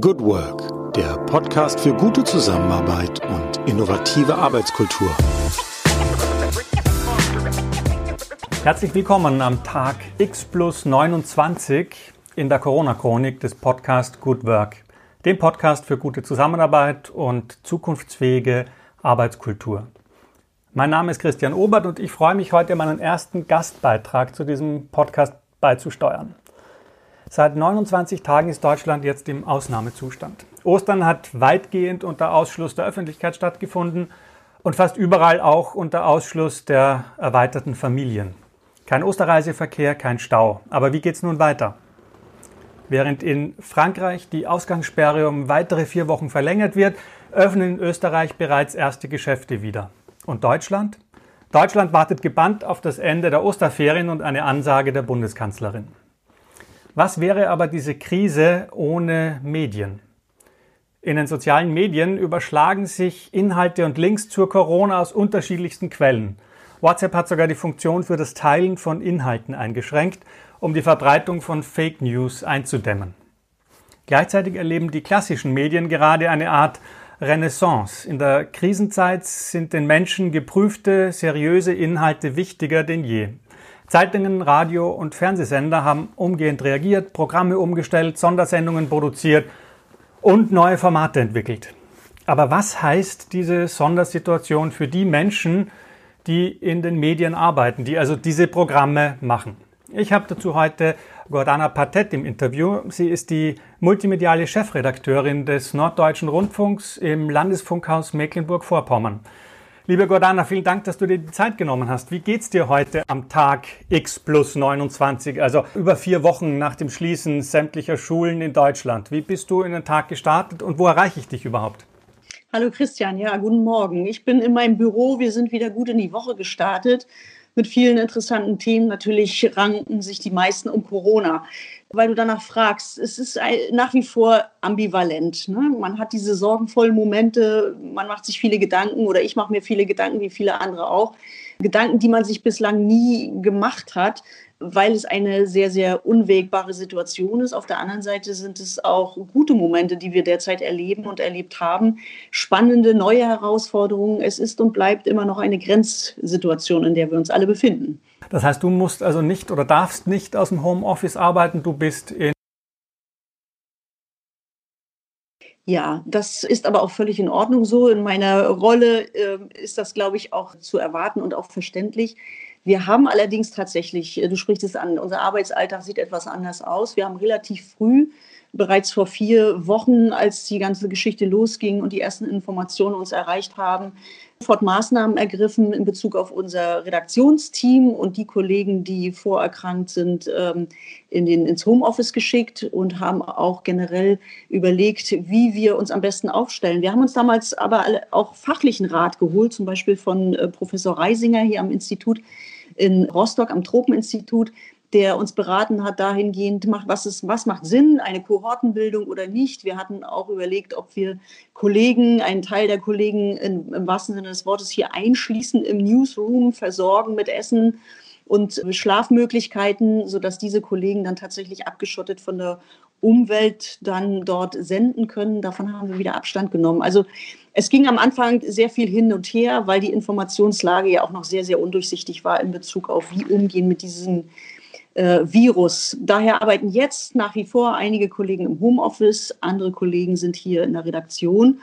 Good Work, der Podcast für gute Zusammenarbeit und innovative Arbeitskultur. Herzlich willkommen am Tag X plus 29 in der Corona-Chronik des Podcast Good Work, dem Podcast für gute Zusammenarbeit und zukunftsfähige Arbeitskultur. Mein Name ist Christian Obert und ich freue mich heute, meinen ersten Gastbeitrag zu diesem Podcast beizusteuern. Seit 29 Tagen ist Deutschland jetzt im Ausnahmezustand. Ostern hat weitgehend unter Ausschluss der Öffentlichkeit stattgefunden und fast überall auch unter Ausschluss der erweiterten Familien. Kein Osterreiseverkehr, kein Stau. Aber wie geht's nun weiter? Während in Frankreich die Ausgangssperre um weitere vier Wochen verlängert wird, öffnen in Österreich bereits erste Geschäfte wieder. Und Deutschland? Deutschland wartet gebannt auf das Ende der Osterferien und eine Ansage der Bundeskanzlerin. Was wäre aber diese Krise ohne Medien? In den sozialen Medien überschlagen sich Inhalte und Links zur Corona aus unterschiedlichsten Quellen. WhatsApp hat sogar die Funktion für das Teilen von Inhalten eingeschränkt, um die Verbreitung von Fake News einzudämmen. Gleichzeitig erleben die klassischen Medien gerade eine Art Renaissance. In der Krisenzeit sind den Menschen geprüfte, seriöse Inhalte wichtiger denn je. Zeitungen, Radio und Fernsehsender haben umgehend reagiert, Programme umgestellt, Sondersendungen produziert und neue Formate entwickelt. Aber was heißt diese Sondersituation für die Menschen, die in den Medien arbeiten, die also diese Programme machen? Ich habe dazu heute Gordana Patet im Interview. Sie ist die multimediale Chefredakteurin des Norddeutschen Rundfunks im Landesfunkhaus Mecklenburg-Vorpommern. Liebe Gordana, vielen Dank, dass du dir die Zeit genommen hast. Wie geht's dir heute am Tag X plus 29, also über vier Wochen nach dem Schließen sämtlicher Schulen in Deutschland? Wie bist du in den Tag gestartet und wo erreiche ich dich überhaupt? Hallo Christian, ja, guten Morgen. Ich bin in meinem Büro. Wir sind wieder gut in die Woche gestartet mit vielen interessanten Themen. Natürlich ranken sich die meisten um Corona. Weil du danach fragst, es ist nach wie vor ambivalent. Ne? Man hat diese sorgenvollen Momente, man macht sich viele Gedanken oder ich mache mir viele Gedanken, wie viele andere auch. Gedanken, die man sich bislang nie gemacht hat weil es eine sehr, sehr unwägbare Situation ist. Auf der anderen Seite sind es auch gute Momente, die wir derzeit erleben und erlebt haben. Spannende neue Herausforderungen. Es ist und bleibt immer noch eine Grenzsituation, in der wir uns alle befinden. Das heißt, du musst also nicht oder darfst nicht aus dem Homeoffice arbeiten. Du bist in Ja, das ist aber auch völlig in Ordnung so. In meiner Rolle äh, ist das, glaube ich, auch zu erwarten und auch verständlich. Wir haben allerdings tatsächlich, äh, du sprichst es an, unser Arbeitsalltag sieht etwas anders aus. Wir haben relativ früh, bereits vor vier Wochen, als die ganze Geschichte losging und die ersten Informationen uns erreicht haben, sofort Maßnahmen ergriffen in Bezug auf unser Redaktionsteam und die Kollegen, die vorerkrankt sind, ähm, in den, ins Homeoffice geschickt und haben auch generell überlegt, wie wir uns am besten aufstellen. Wir haben uns damals aber auch fachlichen Rat geholt, zum Beispiel von äh, Professor Reisinger hier am Institut in Rostock am Tropeninstitut, der uns beraten hat dahingehend, was, ist, was macht Sinn, eine Kohortenbildung oder nicht. Wir hatten auch überlegt, ob wir Kollegen, einen Teil der Kollegen in, im wahrsten Sinne des Wortes hier einschließen im Newsroom, versorgen mit Essen und Schlafmöglichkeiten, sodass diese Kollegen dann tatsächlich abgeschottet von der Umwelt dann dort senden können. Davon haben wir wieder Abstand genommen. Also es ging am Anfang sehr viel hin und her, weil die Informationslage ja auch noch sehr, sehr undurchsichtig war in Bezug auf, wie umgehen mit diesem äh, Virus. Daher arbeiten jetzt nach wie vor einige Kollegen im Homeoffice, andere Kollegen sind hier in der Redaktion.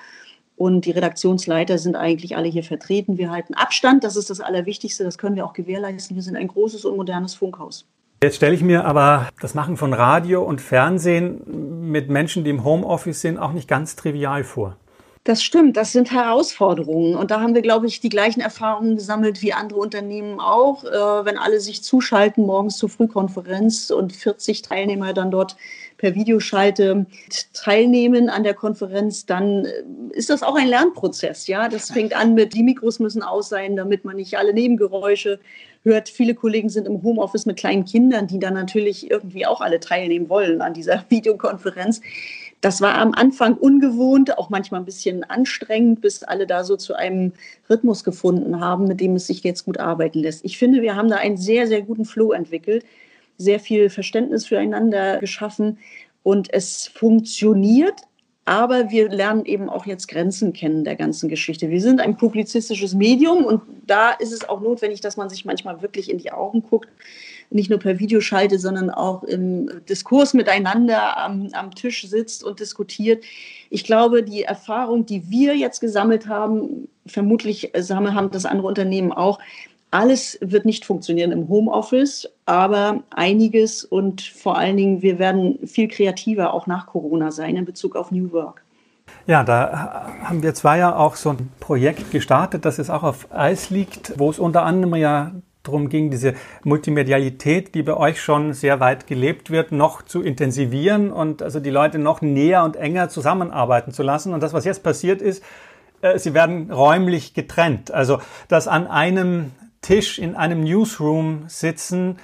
Und die Redaktionsleiter sind eigentlich alle hier vertreten. Wir halten Abstand, das ist das Allerwichtigste, das können wir auch gewährleisten. Wir sind ein großes und modernes Funkhaus. Jetzt stelle ich mir aber das Machen von Radio und Fernsehen mit Menschen, die im Homeoffice sind, auch nicht ganz trivial vor. Das stimmt, das sind Herausforderungen. Und da haben wir, glaube ich, die gleichen Erfahrungen gesammelt wie andere Unternehmen auch. Äh, wenn alle sich zuschalten morgens zur Frühkonferenz und 40 Teilnehmer dann dort per Videoschalte teilnehmen an der Konferenz, dann äh, ist das auch ein Lernprozess. Ja, das fängt an mit, die Mikros müssen aus sein, damit man nicht alle Nebengeräusche hört. Viele Kollegen sind im Homeoffice mit kleinen Kindern, die dann natürlich irgendwie auch alle teilnehmen wollen an dieser Videokonferenz. Das war am Anfang ungewohnt, auch manchmal ein bisschen anstrengend, bis alle da so zu einem Rhythmus gefunden haben, mit dem es sich jetzt gut arbeiten lässt. Ich finde, wir haben da einen sehr, sehr guten Flow entwickelt, sehr viel Verständnis füreinander geschaffen und es funktioniert aber wir lernen eben auch jetzt Grenzen kennen der ganzen Geschichte. Wir sind ein publizistisches Medium und da ist es auch notwendig, dass man sich manchmal wirklich in die Augen guckt, nicht nur per Videoschalte, sondern auch im Diskurs miteinander am, am Tisch sitzt und diskutiert. Ich glaube, die Erfahrung, die wir jetzt gesammelt haben, vermutlich haben das andere Unternehmen auch, alles wird nicht funktionieren im Homeoffice, aber einiges und vor allen Dingen, wir werden viel kreativer auch nach Corona sein in Bezug auf New Work. Ja, da haben wir zwar ja auch so ein Projekt gestartet, das jetzt auch auf Eis liegt, wo es unter anderem ja darum ging, diese Multimedialität, die bei euch schon sehr weit gelebt wird, noch zu intensivieren und also die Leute noch näher und enger zusammenarbeiten zu lassen. Und das, was jetzt passiert ist, äh, sie werden räumlich getrennt. Also, dass an einem Tisch in einem Newsroom sitzen,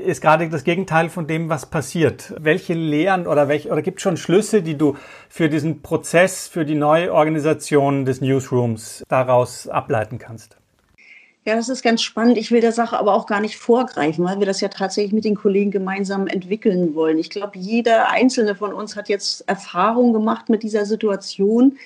ist gerade das Gegenteil von dem, was passiert. Welche Lehren oder welche, oder gibt es schon Schlüsse, die du für diesen Prozess, für die neue Organisation des Newsrooms daraus ableiten kannst? Ja, das ist ganz spannend. Ich will der Sache aber auch gar nicht vorgreifen, weil wir das ja tatsächlich mit den Kollegen gemeinsam entwickeln wollen. Ich glaube, jeder einzelne von uns hat jetzt Erfahrung gemacht mit dieser Situation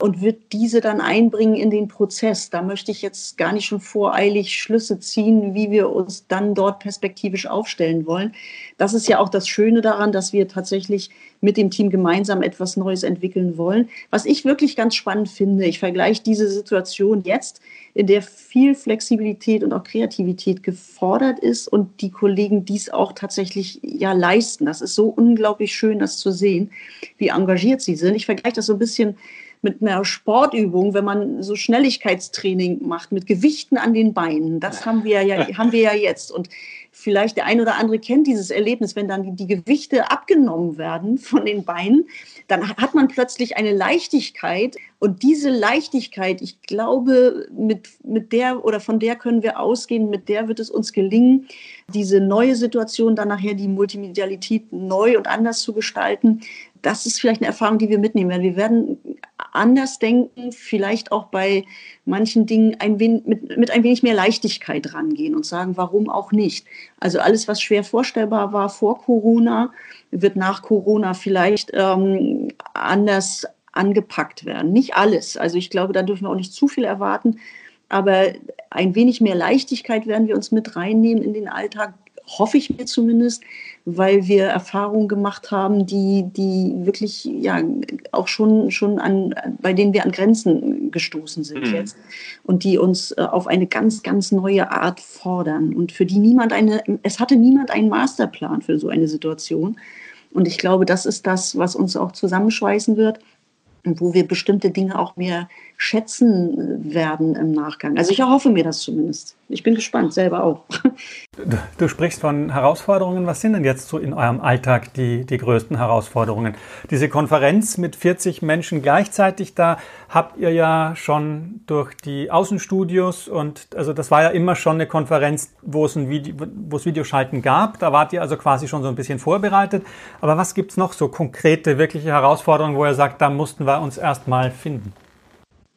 und wird diese dann einbringen in den Prozess. Da möchte ich jetzt gar nicht schon voreilig Schlüsse ziehen, wie wir uns dann dort perspektivisch aufstellen wollen. Das ist ja auch das Schöne daran, dass wir tatsächlich mit dem Team gemeinsam etwas Neues entwickeln wollen. Was ich wirklich ganz spannend finde, ich vergleiche diese Situation jetzt, in der viel Flexibilität und auch Kreativität gefordert ist und die Kollegen dies auch tatsächlich ja leisten. Das ist so unglaublich schön, das zu sehen, wie engagiert sie sind. Ich vergleiche das so ein bisschen mit einer Sportübung, wenn man so Schnelligkeitstraining macht mit Gewichten an den Beinen. Das haben wir ja, haben wir ja jetzt. Und vielleicht der ein oder andere kennt dieses Erlebnis, wenn dann die, Gewichte abgenommen werden von den Beinen, dann hat man plötzlich eine Leichtigkeit. Und diese Leichtigkeit, ich glaube, mit, mit der oder von der können wir ausgehen, mit der wird es uns gelingen, diese neue Situation, dann nachher die Multimedialität neu und anders zu gestalten. Das ist vielleicht eine Erfahrung, die wir mitnehmen werden. Wir werden anders denken, vielleicht auch bei manchen Dingen ein wenig, mit, mit ein wenig mehr Leichtigkeit rangehen und sagen, warum auch nicht. Also alles, was schwer vorstellbar war vor Corona, wird nach Corona vielleicht ähm, anders angepackt werden. Nicht alles. Also ich glaube, da dürfen wir auch nicht zu viel erwarten. Aber ein wenig mehr Leichtigkeit werden wir uns mit reinnehmen in den Alltag, hoffe ich mir zumindest, weil wir Erfahrungen gemacht haben, die, die wirklich ja auch schon, schon an, bei denen wir an Grenzen gestoßen sind mhm. jetzt und die uns äh, auf eine ganz, ganz neue Art fordern und für die niemand eine, es hatte niemand einen Masterplan für so eine Situation. Und ich glaube, das ist das, was uns auch zusammenschweißen wird und wo wir bestimmte Dinge auch mehr schätzen werden im Nachgang. Also ich erhoffe mir das zumindest. Ich bin gespannt, selber auch. Du, du, sprichst von Herausforderungen. Was sind denn jetzt so in eurem Alltag die, die größten Herausforderungen? Diese Konferenz mit 40 Menschen gleichzeitig, da habt ihr ja schon durch die Außenstudios und also das war ja immer schon eine Konferenz, wo es ein Video, wo es Videoschalten gab. Da wart ihr also quasi schon so ein bisschen vorbereitet. Aber was gibt's noch so konkrete, wirkliche Herausforderungen, wo ihr sagt, da mussten wir uns erstmal finden?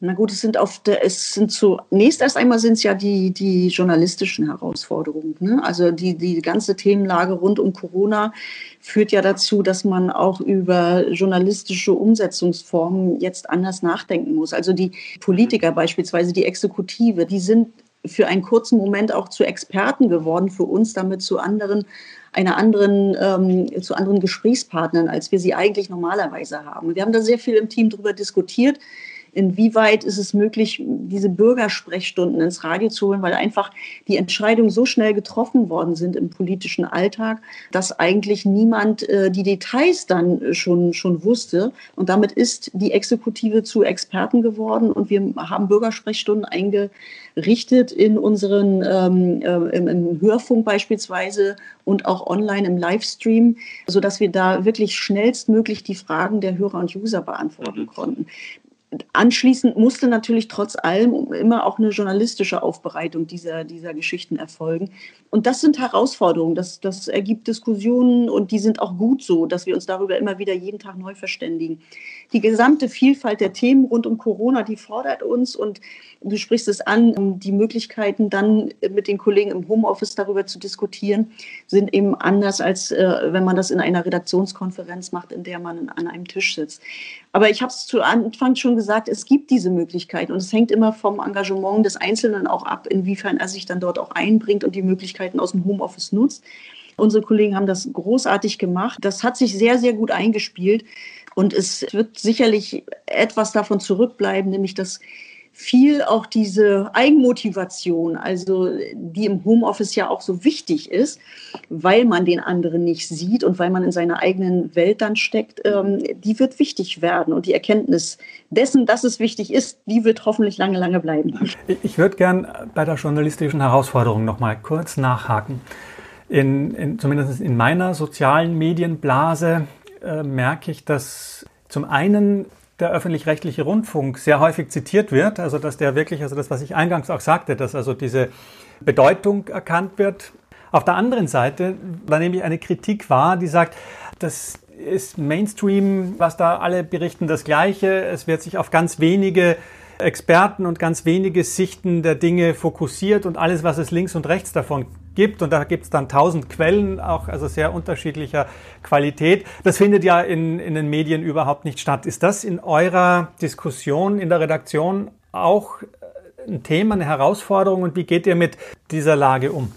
Na gut, es sind der, es sind zunächst erst einmal sind es ja die, die journalistischen Herausforderungen. Ne? Also die, die ganze Themenlage rund um Corona führt ja dazu, dass man auch über journalistische Umsetzungsformen jetzt anders nachdenken muss. Also die Politiker beispielsweise, die Exekutive, die sind für einen kurzen Moment auch zu Experten geworden, für uns damit zu anderen einer anderen, ähm, zu anderen Gesprächspartnern, als wir sie eigentlich normalerweise haben. Wir haben da sehr viel im Team darüber diskutiert, inwieweit ist es möglich, diese Bürgersprechstunden ins Radio zu holen, weil einfach die Entscheidungen so schnell getroffen worden sind im politischen Alltag, dass eigentlich niemand äh, die Details dann schon, schon wusste. Und damit ist die Exekutive zu Experten geworden und wir haben Bürgersprechstunden eingerichtet in unseren, ähm, äh, im, im Hörfunk beispielsweise und auch online im Livestream, sodass wir da wirklich schnellstmöglich die Fragen der Hörer und User beantworten mhm. konnten anschließend musste natürlich trotz allem immer auch eine journalistische Aufbereitung dieser, dieser Geschichten erfolgen. Und das sind Herausforderungen, das, das ergibt Diskussionen und die sind auch gut so, dass wir uns darüber immer wieder jeden Tag neu verständigen. Die gesamte Vielfalt der Themen rund um Corona, die fordert uns und du sprichst es an, die Möglichkeiten dann mit den Kollegen im Homeoffice darüber zu diskutieren, sind eben anders, als äh, wenn man das in einer Redaktionskonferenz macht, in der man an einem Tisch sitzt. Aber ich habe es zu Anfang schon gesagt, es gibt diese Möglichkeit und es hängt immer vom Engagement des Einzelnen auch ab, inwiefern er sich dann dort auch einbringt und die Möglichkeiten aus dem Homeoffice nutzt. Unsere Kollegen haben das großartig gemacht. Das hat sich sehr, sehr gut eingespielt. Und es wird sicherlich etwas davon zurückbleiben, nämlich dass viel auch diese Eigenmotivation, also die im Homeoffice ja auch so wichtig ist, weil man den anderen nicht sieht und weil man in seiner eigenen Welt dann steckt, ähm, die wird wichtig werden. Und die Erkenntnis dessen, dass es wichtig ist, die wird hoffentlich lange, lange bleiben. Ich würde gern bei der journalistischen Herausforderung noch mal kurz nachhaken. In, in, zumindest in meiner sozialen Medienblase äh, merke ich, dass zum einen der öffentlich-rechtliche Rundfunk sehr häufig zitiert wird, also dass der wirklich, also das, was ich eingangs auch sagte, dass also diese Bedeutung erkannt wird. Auf der anderen Seite da nehme ich eine Kritik wahr, die sagt, das ist Mainstream, was da alle berichten, das Gleiche. Es wird sich auf ganz wenige Experten und ganz wenige Sichten der Dinge fokussiert und alles, was es links und rechts davon gibt, und da gibt es dann tausend Quellen, auch also sehr unterschiedlicher Qualität, das findet ja in, in den Medien überhaupt nicht statt. Ist das in eurer Diskussion in der Redaktion auch ein Thema, eine Herausforderung und wie geht ihr mit dieser Lage um?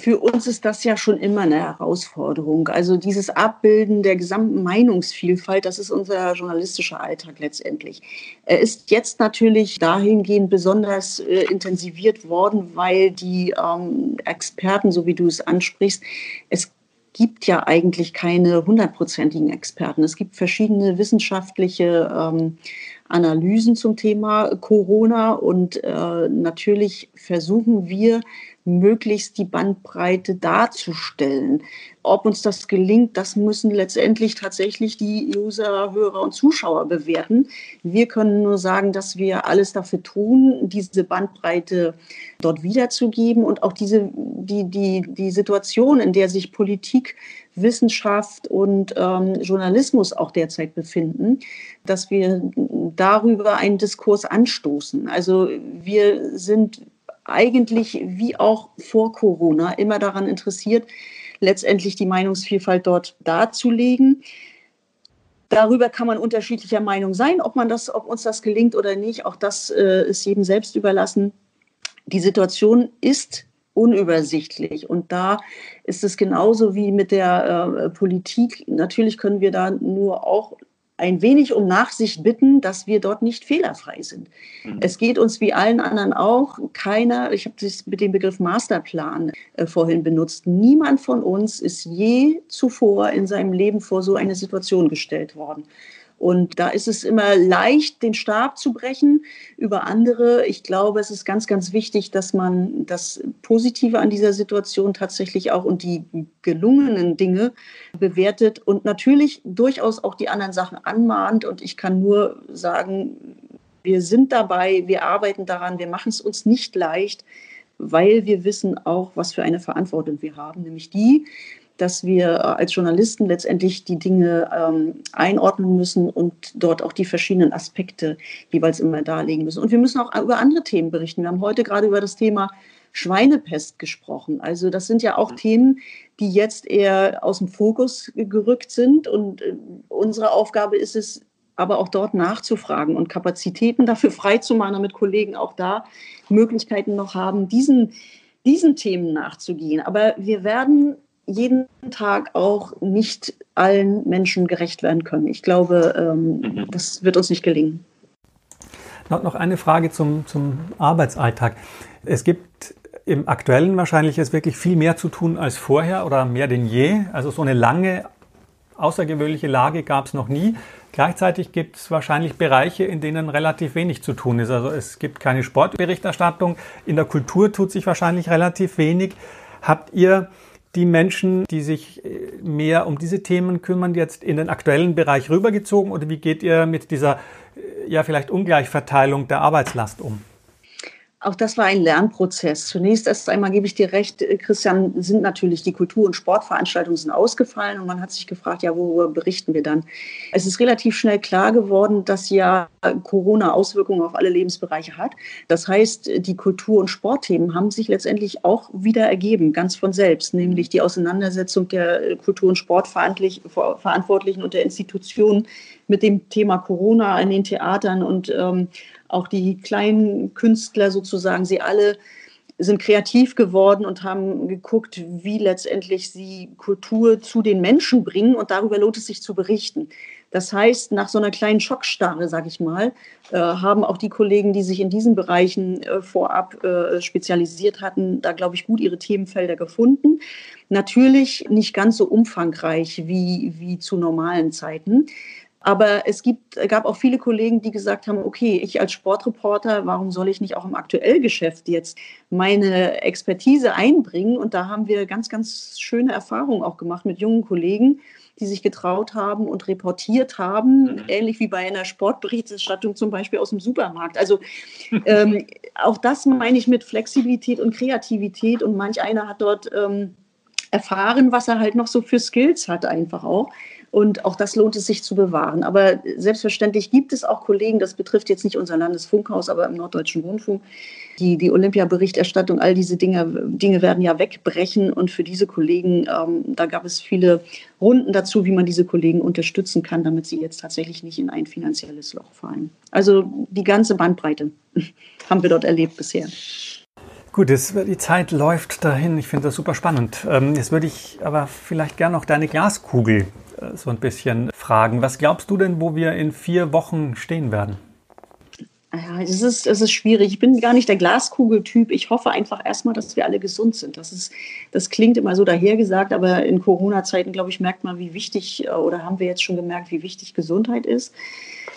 Für uns ist das ja schon immer eine Herausforderung. Also dieses Abbilden der gesamten Meinungsvielfalt, das ist unser journalistischer Alltag letztendlich. Er ist jetzt natürlich dahingehend besonders äh, intensiviert worden, weil die ähm, Experten, so wie du es ansprichst, es gibt ja eigentlich keine hundertprozentigen Experten. Es gibt verschiedene wissenschaftliche ähm, Analysen zum Thema Corona und äh, natürlich versuchen wir, möglichst die Bandbreite darzustellen. Ob uns das gelingt, das müssen letztendlich tatsächlich die User, Hörer und Zuschauer bewerten. Wir können nur sagen, dass wir alles dafür tun, diese Bandbreite dort wiederzugeben und auch diese, die, die, die Situation, in der sich Politik Wissenschaft und ähm, Journalismus auch derzeit befinden, dass wir darüber einen Diskurs anstoßen. Also wir sind eigentlich wie auch vor Corona immer daran interessiert, letztendlich die Meinungsvielfalt dort darzulegen. Darüber kann man unterschiedlicher Meinung sein, ob man das, ob uns das gelingt oder nicht. Auch das äh, ist jedem selbst überlassen. Die Situation ist unübersichtlich. Und da ist es genauso wie mit der äh, Politik. Natürlich können wir da nur auch ein wenig um Nachsicht bitten, dass wir dort nicht fehlerfrei sind. Mhm. Es geht uns wie allen anderen auch keiner, ich habe das mit dem Begriff Masterplan äh, vorhin benutzt, niemand von uns ist je zuvor in seinem Leben vor so eine Situation gestellt worden. Und da ist es immer leicht, den Stab zu brechen über andere. Ich glaube, es ist ganz, ganz wichtig, dass man das Positive an dieser Situation tatsächlich auch und die gelungenen Dinge bewertet und natürlich durchaus auch die anderen Sachen anmahnt. Und ich kann nur sagen, wir sind dabei, wir arbeiten daran, wir machen es uns nicht leicht, weil wir wissen auch, was für eine Verantwortung wir haben, nämlich die, dass wir äh, als Journalisten letztendlich die Dinge ähm, einordnen müssen und dort auch die verschiedenen Aspekte jeweils immer darlegen müssen. Und wir müssen auch über andere Themen berichten. Wir haben heute gerade über das Thema Schweinepest gesprochen. Also das sind ja auch Themen, die jetzt eher aus dem Fokus gerückt sind. Und äh, unsere Aufgabe ist es, aber auch dort nachzufragen und Kapazitäten dafür freizumachen, damit Kollegen auch da Möglichkeiten noch haben, diesen, diesen Themen nachzugehen. Aber wir werden jeden Tag auch nicht allen Menschen gerecht werden können. Ich glaube, ähm, mhm. das wird uns nicht gelingen. Noch eine Frage zum, zum Arbeitsalltag. Es gibt im aktuellen wahrscheinlich jetzt wirklich viel mehr zu tun als vorher oder mehr denn je. Also so eine lange, außergewöhnliche Lage gab es noch nie. Gleichzeitig gibt es wahrscheinlich Bereiche, in denen relativ wenig zu tun ist. Also es gibt keine Sportberichterstattung. In der Kultur tut sich wahrscheinlich relativ wenig. Habt ihr die Menschen, die sich äh, mehr um diese Themen kümmern, jetzt in den aktuellen Bereich rübergezogen oder wie geht ihr mit dieser äh, ja vielleicht Ungleichverteilung der Arbeitslast um? Auch das war ein Lernprozess. Zunächst erst einmal gebe ich dir recht, äh, Christian, sind natürlich die Kultur- und Sportveranstaltungen sind ausgefallen und man hat sich gefragt, ja, worüber berichten wir dann? Es ist relativ schnell klar geworden, dass ja Corona Auswirkungen auf alle Lebensbereiche hat. Das heißt, die Kultur- und Sportthemen haben sich letztendlich auch wieder ergeben, ganz von selbst, nämlich die Auseinandersetzung der Kultur- und Sportverantwortlichen und der Institutionen mit dem Thema Corona in den Theatern und ähm, auch die kleinen Künstler sozusagen, sie alle sind kreativ geworden und haben geguckt, wie letztendlich sie Kultur zu den Menschen bringen und darüber lohnt es sich zu berichten. Das heißt, nach so einer kleinen Schockstarre, sage ich mal, äh, haben auch die Kollegen, die sich in diesen Bereichen äh, vorab äh, spezialisiert hatten, da glaube ich gut ihre Themenfelder gefunden. Natürlich nicht ganz so umfangreich wie, wie zu normalen Zeiten. Aber es gibt, gab auch viele Kollegen, die gesagt haben, okay, ich als Sportreporter, warum soll ich nicht auch im Aktuellgeschäft jetzt meine Expertise einbringen? Und da haben wir ganz, ganz schöne Erfahrungen auch gemacht mit jungen Kollegen, die sich getraut haben und reportiert haben, mhm. ähnlich wie bei einer Sportberichterstattung zum Beispiel aus dem Supermarkt. Also ähm, auch das meine ich mit Flexibilität und Kreativität. Und manch einer hat dort ähm, erfahren, was er halt noch so für Skills hat, einfach auch. Und auch das lohnt es sich zu bewahren. Aber selbstverständlich gibt es auch Kollegen, das betrifft jetzt nicht unser Landesfunkhaus, aber im Norddeutschen Rundfunk, die, die Olympiaberichterstattung, all diese Dinge, Dinge werden ja wegbrechen. Und für diese Kollegen, ähm, da gab es viele Runden dazu, wie man diese Kollegen unterstützen kann, damit sie jetzt tatsächlich nicht in ein finanzielles Loch fallen. Also die ganze Bandbreite haben wir dort erlebt bisher. Gut, jetzt, die Zeit läuft dahin. Ich finde das super spannend. Ähm, jetzt würde ich aber vielleicht gerne noch deine Glaskugel äh, so ein bisschen fragen. Was glaubst du denn, wo wir in vier Wochen stehen werden? Ja, es ist, es ist schwierig. Ich bin gar nicht der Glaskugeltyp. Ich hoffe einfach erstmal, dass wir alle gesund sind. Das, ist, das klingt immer so dahergesagt, aber in Corona-Zeiten, glaube ich, merkt man, wie wichtig, äh, oder haben wir jetzt schon gemerkt, wie wichtig Gesundheit ist.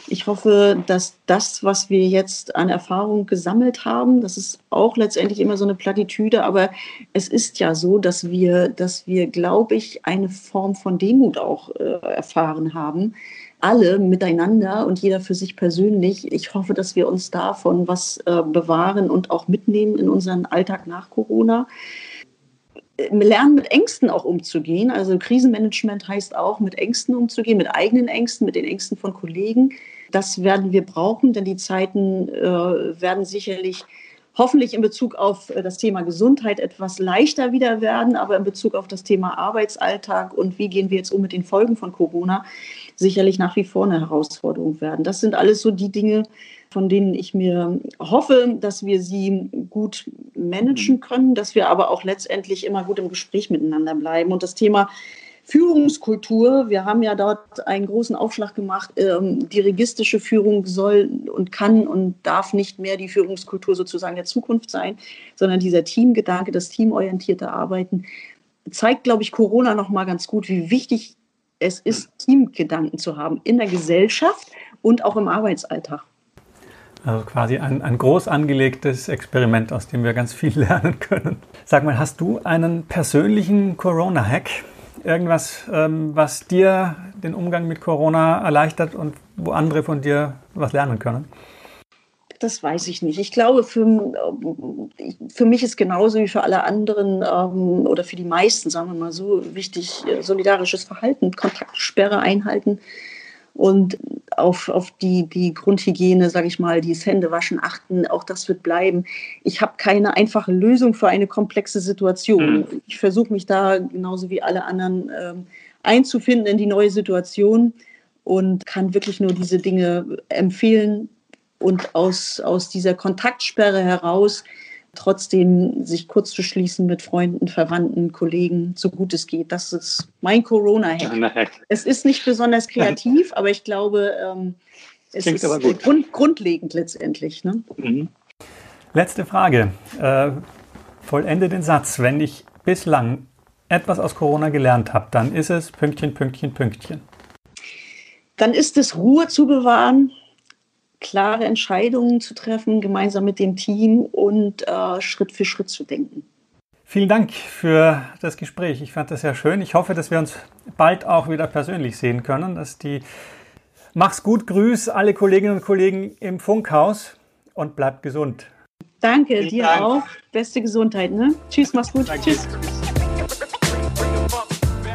Ich hoffe, dass das, was wir jetzt an Erfahrung gesammelt haben, das ist auch letztendlich immer so eine Plattitüde, aber es ist ja so, dass wir, dass wir, glaube ich, eine Form von Demut auch äh, erfahren haben. Alle miteinander und jeder für sich persönlich. Ich hoffe, dass wir uns davon was äh, bewahren und auch mitnehmen in unseren Alltag nach Corona lernen, mit Ängsten auch umzugehen. Also Krisenmanagement heißt auch, mit Ängsten umzugehen, mit eigenen Ängsten, mit den Ängsten von Kollegen. Das werden wir brauchen, denn die Zeiten äh, werden sicherlich hoffentlich in Bezug auf äh, das Thema Gesundheit etwas leichter wieder werden, aber in Bezug auf das Thema Arbeitsalltag und wie gehen wir jetzt um mit den Folgen von Corona, sicherlich nach wie vor eine Herausforderung werden. Das sind alles so die Dinge, von denen ich mir hoffe, dass wir sie gut managen können, dass wir aber auch letztendlich immer gut im Gespräch miteinander bleiben. Und das Thema Führungskultur, wir haben ja dort einen großen Aufschlag gemacht, ähm, die registische Führung soll und kann und darf nicht mehr die Führungskultur sozusagen der Zukunft sein, sondern dieser Teamgedanke, das teamorientierte Arbeiten, zeigt, glaube ich, Corona noch mal ganz gut, wie wichtig es ist, Teamgedanken zu haben in der Gesellschaft und auch im Arbeitsalltag. Also quasi ein, ein groß angelegtes Experiment, aus dem wir ganz viel lernen können. Sag mal, hast du einen persönlichen Corona-Hack? Irgendwas, ähm, was dir den Umgang mit Corona erleichtert und wo andere von dir was lernen können? Das weiß ich nicht. Ich glaube, für, für mich ist genauso wie für alle anderen ähm, oder für die meisten, sagen wir mal so, wichtig, äh, solidarisches Verhalten, Kontaktsperre einhalten und auf, auf die, die Grundhygiene, sage ich mal, dieses Händewaschen achten, auch das wird bleiben. Ich habe keine einfache Lösung für eine komplexe Situation. Mhm. Ich versuche mich da genauso wie alle anderen ähm, einzufinden in die neue Situation und kann wirklich nur diese Dinge empfehlen und aus, aus dieser Kontaktsperre heraus trotzdem sich kurz zu schließen mit Freunden, Verwandten, Kollegen, so gut es geht. Das ist mein Corona-Hack. Es ist nicht besonders kreativ, aber ich glaube, ähm, es Klingt ist grund, grundlegend letztendlich. Ne? Mhm. Letzte Frage. Äh, vollende den Satz. Wenn ich bislang etwas aus Corona gelernt habe, dann ist es Pünktchen, Pünktchen, Pünktchen. Dann ist es Ruhe zu bewahren, klare Entscheidungen zu treffen, gemeinsam mit dem Team und äh, Schritt für Schritt zu denken. Vielen Dank für das Gespräch. Ich fand das sehr schön. Ich hoffe, dass wir uns bald auch wieder persönlich sehen können, dass die Mach's gut, grüß alle Kolleginnen und Kollegen im Funkhaus und bleibt gesund. Danke, Vielen dir Dank. auch. Beste Gesundheit. Ne? Tschüss, mach's gut. Danke. Tschüss.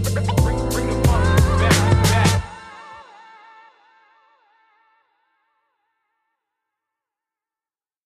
Thank you.